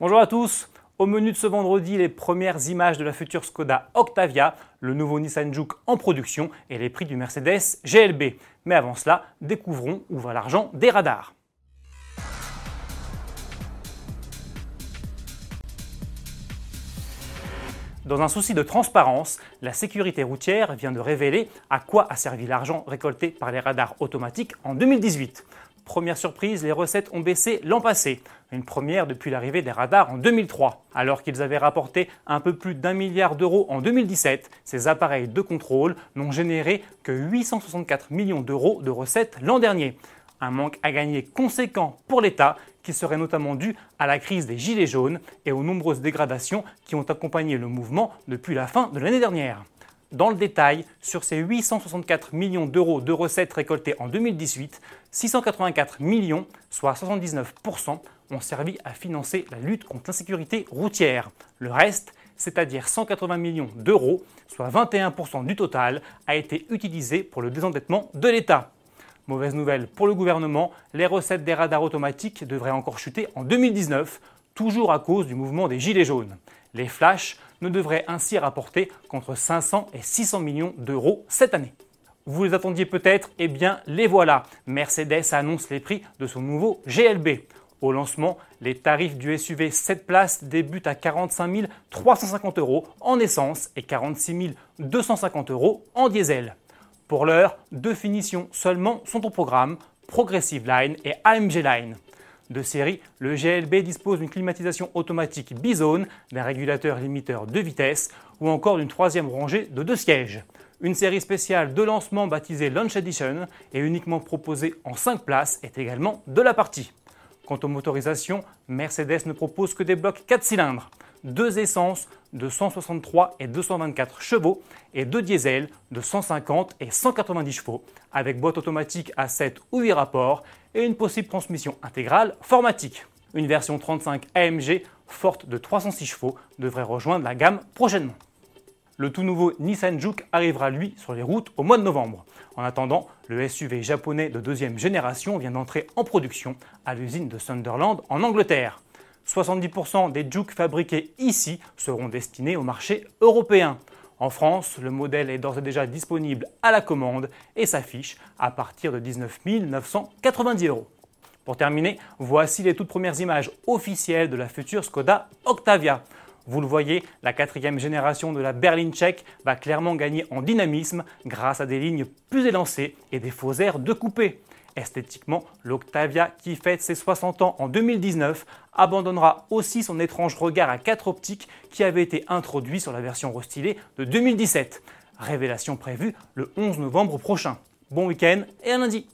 Bonjour à tous. Au menu de ce vendredi, les premières images de la future Skoda Octavia, le nouveau Nissan Juke en production et les prix du Mercedes GLB. Mais avant cela, découvrons où va l'argent des radars. Dans un souci de transparence, la sécurité routière vient de révéler à quoi a servi l'argent récolté par les radars automatiques en 2018. Première surprise, les recettes ont baissé l'an passé, une première depuis l'arrivée des radars en 2003. Alors qu'ils avaient rapporté un peu plus d'un milliard d'euros en 2017, ces appareils de contrôle n'ont généré que 864 millions d'euros de recettes l'an dernier. Un manque à gagner conséquent pour l'État qui serait notamment dû à la crise des Gilets jaunes et aux nombreuses dégradations qui ont accompagné le mouvement depuis la fin de l'année dernière. Dans le détail, sur ces 864 millions d'euros de recettes récoltées en 2018, 684 millions, soit 79%, ont servi à financer la lutte contre l'insécurité routière. Le reste, c'est-à-dire 180 millions d'euros, soit 21% du total, a été utilisé pour le désendettement de l'État. Mauvaise nouvelle pour le gouvernement, les recettes des radars automatiques devraient encore chuter en 2019, toujours à cause du mouvement des Gilets jaunes. Les flashs ne devraient ainsi rapporter qu'entre 500 et 600 millions d'euros cette année. Vous les attendiez peut-être? Eh bien, les voilà. Mercedes annonce les prix de son nouveau GLB. Au lancement, les tarifs du SUV 7 places débutent à 45 350 euros en essence et 46 250 euros en diesel. Pour l'heure, deux finitions seulement sont au programme, Progressive Line et AMG Line. De série, le GLB dispose d'une climatisation automatique bizone, d'un régulateur limiteur de vitesse ou encore d'une troisième rangée de deux sièges. Une série spéciale de lancement baptisée Launch Edition et uniquement proposée en 5 places est également de la partie. Quant aux motorisations, Mercedes ne propose que des blocs 4 cylindres deux essences de 163 et 224 chevaux et deux diesels de 150 et 190 chevaux, avec boîte automatique à 7 ou 8 rapports et une possible transmission intégrale formatique. Une version 35 AMG forte de 306 chevaux devrait rejoindre la gamme prochainement. Le tout nouveau Nissan Juke arrivera lui sur les routes au mois de novembre. En attendant, le SUV japonais de deuxième génération vient d'entrer en production à l'usine de Sunderland en Angleterre. 70% des Juke fabriqués ici seront destinés au marché européen. En France, le modèle est d'ores et déjà disponible à la commande et s'affiche à partir de 19 990 euros. Pour terminer, voici les toutes premières images officielles de la future Skoda Octavia. Vous le voyez, la quatrième génération de la berline tchèque va clairement gagner en dynamisme grâce à des lignes plus élancées et des faux airs de. Esthétiquement, l'Octavia, qui fête ses 60 ans en 2019, abandonnera aussi son étrange regard à quatre optiques qui avait été introduit sur la version restylée de 2017. Révélation prévue le 11 novembre prochain. Bon week-end et à lundi